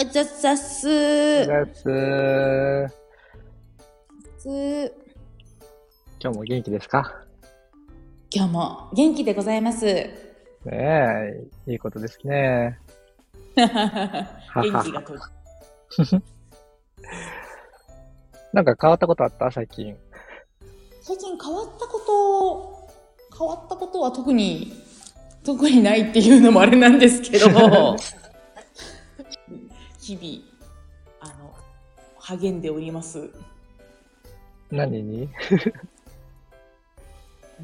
おざっさっすおー。ざっすー今日も元気ですか？今日も元気でございます。ねえ、いいことですね。元気がと なんか変わったことあった？最近。最近変わったこと変わったことは特に特にないっていうのもあれなんですけど 日々あの励んでおります。何に？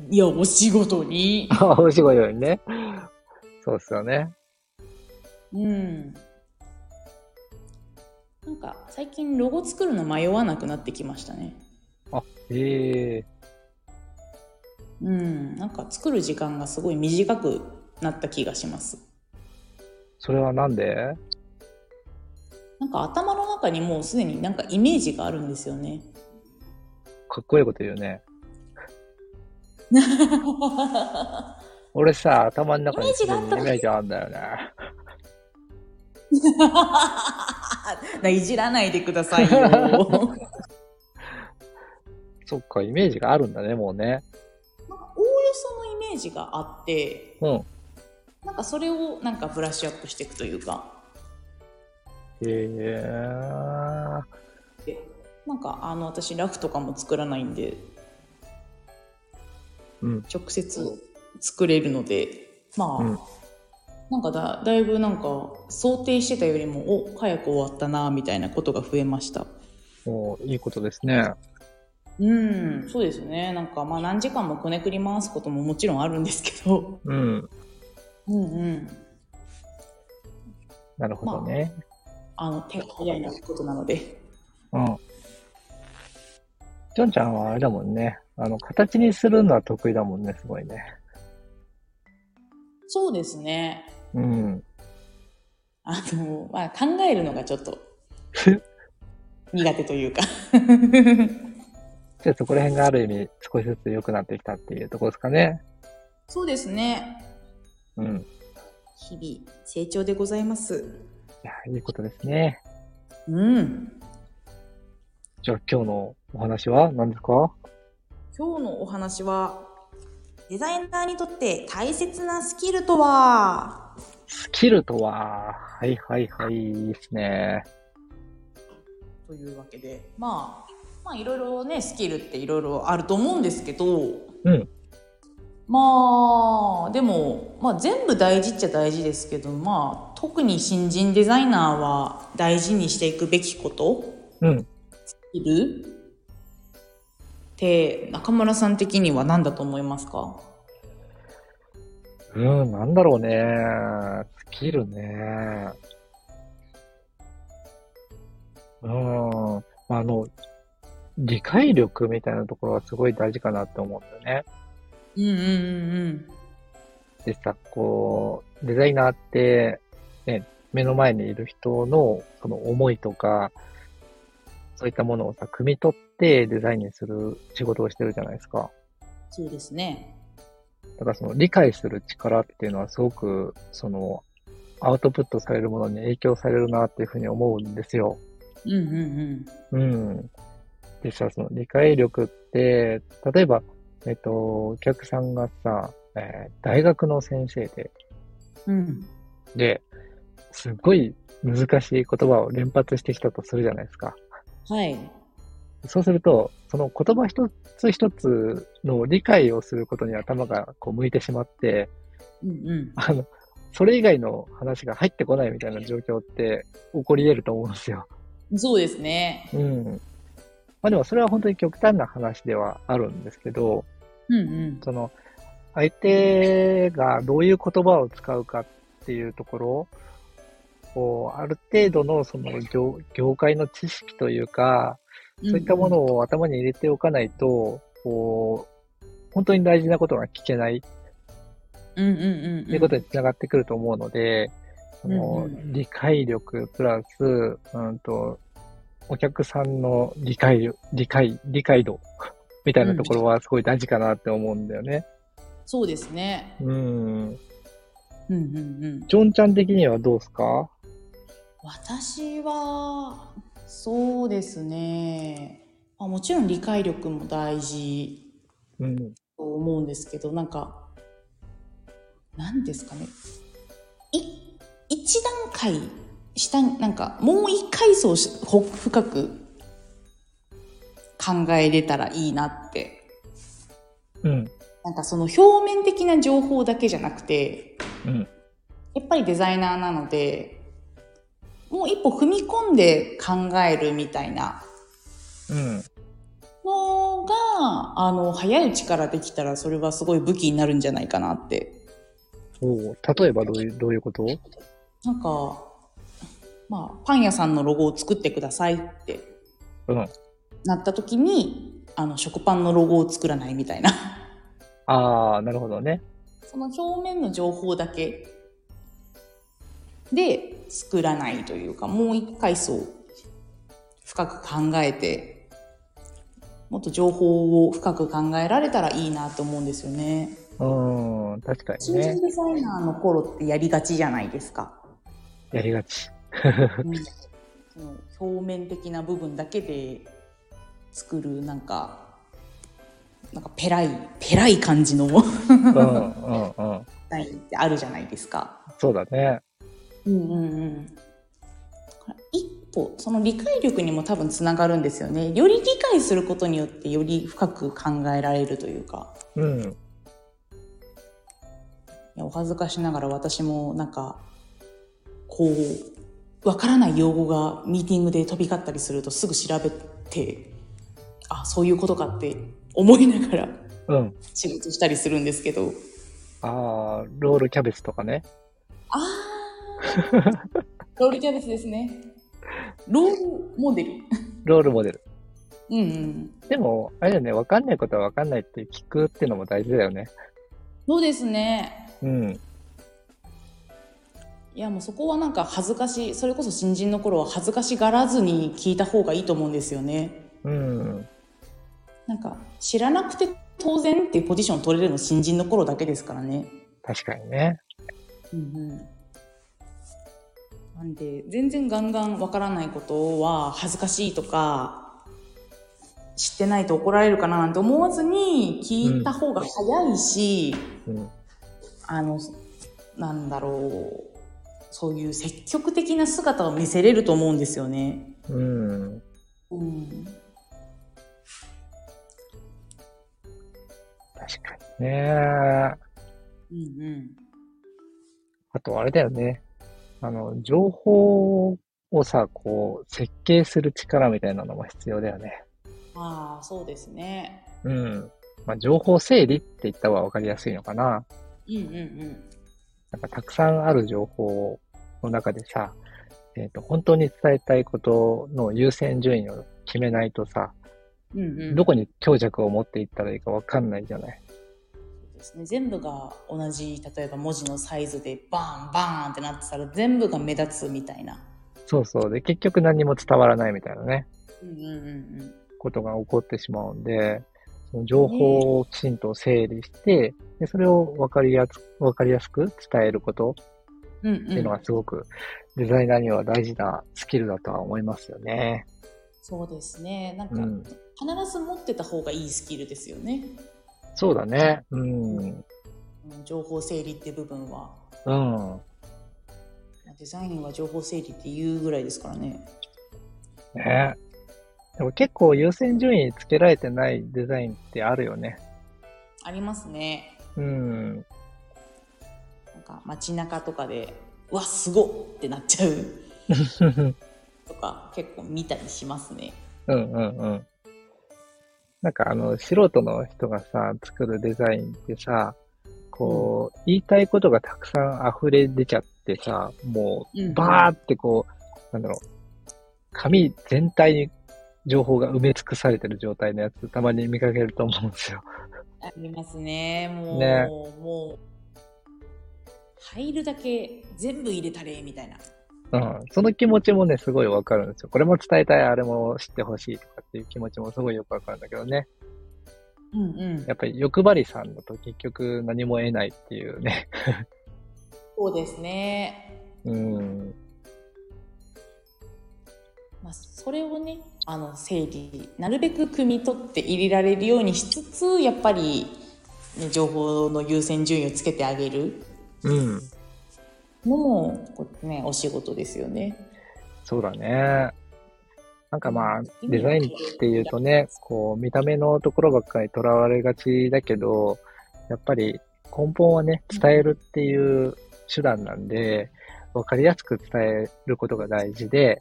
いやお仕事に。あ お仕事よりね。そうっすよね。うん。なんか最近ロゴ作るの迷わなくなってきましたね。あ、ええ。うん。なんか作る時間がすごい短くなった気がします。それはなんで？なんか頭の中にもうすでになんかイメージがあるんですよねかっこいいこと言うね。俺さ、頭の中にすでにイメージあるんだよね。いじらないでくださいよ。そっか、イメージがあるんだね、もうね。なんかおおよそのイメージがあって、うん。なんかそれをなんかブラッシュアップしていくというか、へえなんかあの私ラフとかも作らないんで、うん。直接作れるので、まあ、うんなんかだだいぶなんか想定してたよりも、お、早く終わったな、みたいなことが増えました。もう、いいことですね。うん、そうですね。なんかまあ何時間もこねくり回すことももちろんあるんですけど、うん。うんうん。なるほどね。あの、手が早いなことなので。うん。ジョンちゃんはあれだもんね。あの、形にするのは得意だもんね、すごいね。そうですね。うん。あの、まあ、考えるのがちょっと 苦手というか。じゃあそこら辺がある意味少しずつ良くなってきたっていうところですかね。そうですね。うん。日々成長でございます。いや、いいことですね。うん。じゃあ今日のお話は何ですか？今日のお話は、デザイナーにとって大切なスキルとは？スキルとは、はいはいはい、いいですね。というわけで、まあ、まあいろいろね、スキルっていろいろあると思うんですけど、うん。まあ、でも、まあ全部大事っちゃ大事ですけど、まあ特に新人デザイナーは大事にしていくべきこと？うん。いる？って、中村さん的には何だと思いますか？うん、なんだろうね。スキルね。うん。あの、理解力みたいなところはすごい大事かなって思うんだよね。うんうんうんでさ、こう、デザイナーって、ね、目の前にいる人のその思いとか、そういったものをさ、汲み取ってデザインにする仕事をしてるじゃないですか。そうですね。だからその理解する力っていうのはすごく、その、アウトプットされるものに影響されるなっていうふうに思うんですよ。うんうんうん。うん。でさ、その理解力って、例えば、えっと、お客さんがさ、えー大学の先生で、うん。はい。そうすると、その言葉一つ一つの理解をすることに頭がこう向いてしまって、うんうん。あの、それ以外の話が入ってこないみたいな状況って起こり得ると思うんですよ。そうですね。うん。まあでもそれは本当に極端な話ではあるんですけど、うんうん。その、相手がどういう言葉を使うかっていうところこう、ある程度のその業業界の知識というか、そういったものを頭に入れておかないと、こう、本当に大事なことが聞けないうんうんうんうん。っていうことにつながってくると思うので、その理解力プラス、うんと、お客さんの理解力、理解、理解度 みたいなところはすごい大事かなって思うんだよね。そうですね。うん。うんうんうん。ジョンちゃん的にはどうですか？私は、そうですね。まあ、もちろん理解力も大事うん。と思うんですけど、なんか、何ですかね。い、一段階下に、なんか、もう一階層深く考えれたらいいなって。うん。なんかその表面的な情報だけじゃなくて、うん。やっぱりデザイナーなので、もう一歩踏み込んで考えるみたいなうん。のが、あの、早いうちからできたらそれはすごい武器になるんじゃないかなって。おう例えばどういう、どういうこと？なんか、まあ、パン屋さんのロゴを作ってくださいってうん。なった時に、あの、食パンのロゴを作らないみたいな。ああ、なるほどね。その表面の情報だけで作らないというか、もう一回層深く考えて、もっと情報を深く考えられたらいいなと思うんですよね。うん、確かに新人ね。デザイナーの頃ってやりがちじゃないですか。やりがち。うんその表面的な部分だけで作るなんか、なんかペライ、ペラい感じのデうん、うん、うん。ザインってあるじゃないですか。そうだね。うんうんうん。一歩、その理解力にも多分つながるんですよね。より理解することによってより深く考えられるというか。うん。いやお恥ずかしながら私もなんか、こう、わからない用語がミーティングで飛び交ったりするとすぐ調べて、あ、そういうことかって思いながらうん。仕事したりするんですけど。ああ、ロールキャベツとかね。あー、ロールキャベツですね。ロールモデル。ロールモデル。うんうん。でも、あれだよね、わかんないことはわかんないって聞くっていうのも大事だよね。そうですね。うん。いやもうそこはなんか恥ずかしい、それこそ新人の頃は恥ずかしがらずに聞いた方がいいと思うんですよね。うん。なんか知らなくて当然っていうポジションを取れるの新人の頃だけですからね。確かにね。うんうん。なんで全然ガンガンわからないことは恥ずかしいとか知ってないと怒られるかななんて思わずに聞いた方が早いし、うん。あの、なんだろう。そういう積極的な姿を見せれると思うんですよね。うん。うん。確かにね。うんうん。あとあれだよね。あの、情報をさ、こう、設計する力みたいなのも必要だよね。ああ、そうですね。うん。まあ、情報整理って言った方がわかりやすいのかな。うんうんうん。なんかたくさんある情報の中でさ、えっ、と、本当に伝えたいことの優先順位を決めないとさ、うんうん、どこに強弱を持っていったらいいかわかんないじゃない。ですね。全部が同じ、例えば文字のサイズでバーンバーンってなってたら全部が目立つみたいな。そうそう。で、結局何も伝わらないみたいなね、うんうんうんうん。ことが起こってしまうんで、その情報をきちんと整理して、で、それをわかりやす、わかりやすく伝えることうんっていうのうん、がすごくデザイナーには大事なスキルだとは思いますよね。そうですね。なんか、うん。必ず持ってた方がいいスキルですよね。そうだね。うん。うん情報整理って部分は。うん。デザインは情報整理っていうぐらいですからね。ね。でも結構優先順位つけられてないデザインってあるよね。ありますね。うん。なんか街中とかで、うわ、すごっってなっちゃうとか結構見たりしますね。うんうんうん。なんかあの、素人の人がさ、作るデザインってさ、こう、言いたいことがたくさん溢れ出ちゃってさ、もうバーってこう、なんだろう、紙全体に情報が埋め尽くされてる状態のやつ、たまに見かけると思うんですよ。ありますね。もう、ねもう、入るだけ全部入れたれ、みたいな。うん。その気持ちもね、すごいわかるんですよ。これも伝えたい、あれも知ってほしいとかっていう気持ちもすごいよくわかるんだけどね。うんうん。やっぱり欲張りさんだと結局何も得ないっていうね。そうですね。うん。まあ、それをね、あの、整理、なるべく汲み取って入れられるようにしつつ、やっぱり、ね、情報の優先順位をつけてあげるうん。のも、こうね、お仕事ですよね。そうだね。なんかまあ、デザインっていうとね、こう、見た目のところばっかりとらわれがちだけど、やっぱり根本はね、伝えるっていう手段なんで、わかりやすく伝えることが大事で、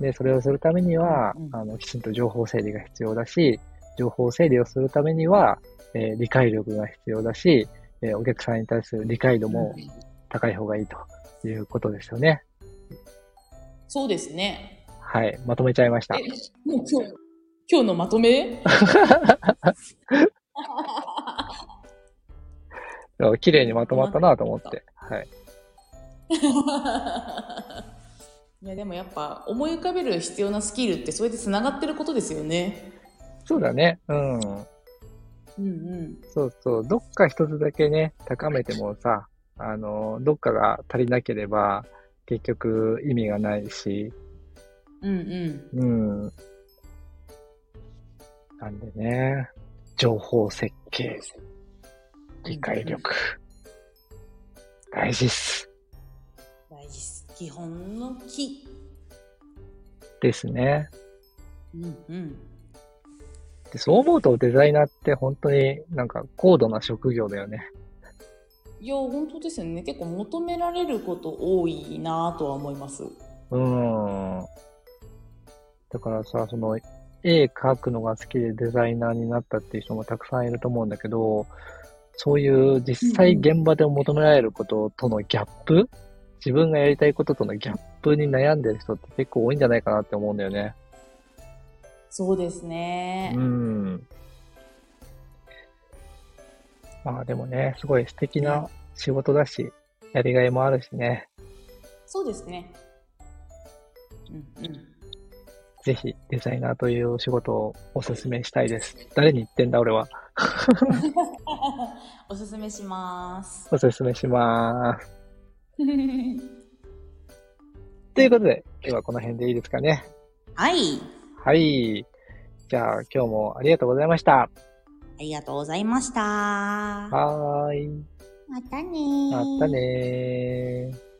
で、それをするためにはあの、きちんと情報整理が必要だし、情報整理をするためには、えー理解力が必要だし、えーお客さんに対する理解度も高い方がいいということですよね。そうですね。はい、まとめちゃいましたえ。もう今日、今日のまとめ？綺麗にまとまったなと思って。はい。いやでもやっぱ思い浮かべる必要なスキルってそれでつながってることですよね。そうだね。うん。うんうん。そうそう。どっか一つだけね、高めてもさ、あの、どっかが足りなければ、結局意味がないし、うんうん。うん。なんでね、情報設計、理解力、大事っす。大事です。基本の木。ですね。うんうん。でそう思うとデザイナーって本当になんか高度な職業だよね。いや、本当ですよね。結構求められること多いなとは思います。うん。だからさ、その、絵描くのが好きでデザイナーになったっていう人もたくさんいると思うんだけど、そういう実際現場で求められることとのギャップ、自分がやりたいこととのギャップに悩んでる人って結構多いんじゃないかなって思うんだよね。そうですね。うん。まあでもね、すごい素敵な仕事だし、やりがいもあるしね。そうですね。うんうん。ぜひデザイナーというお仕事をお勧めしたいです。誰に言ってんだ俺は。おすすめします。お勧めします。ということで、今日はこの辺でいいですかね。はい。はい。じゃあ今日もありがとうございました。ありがとうございました。はーい。またねーまたねー。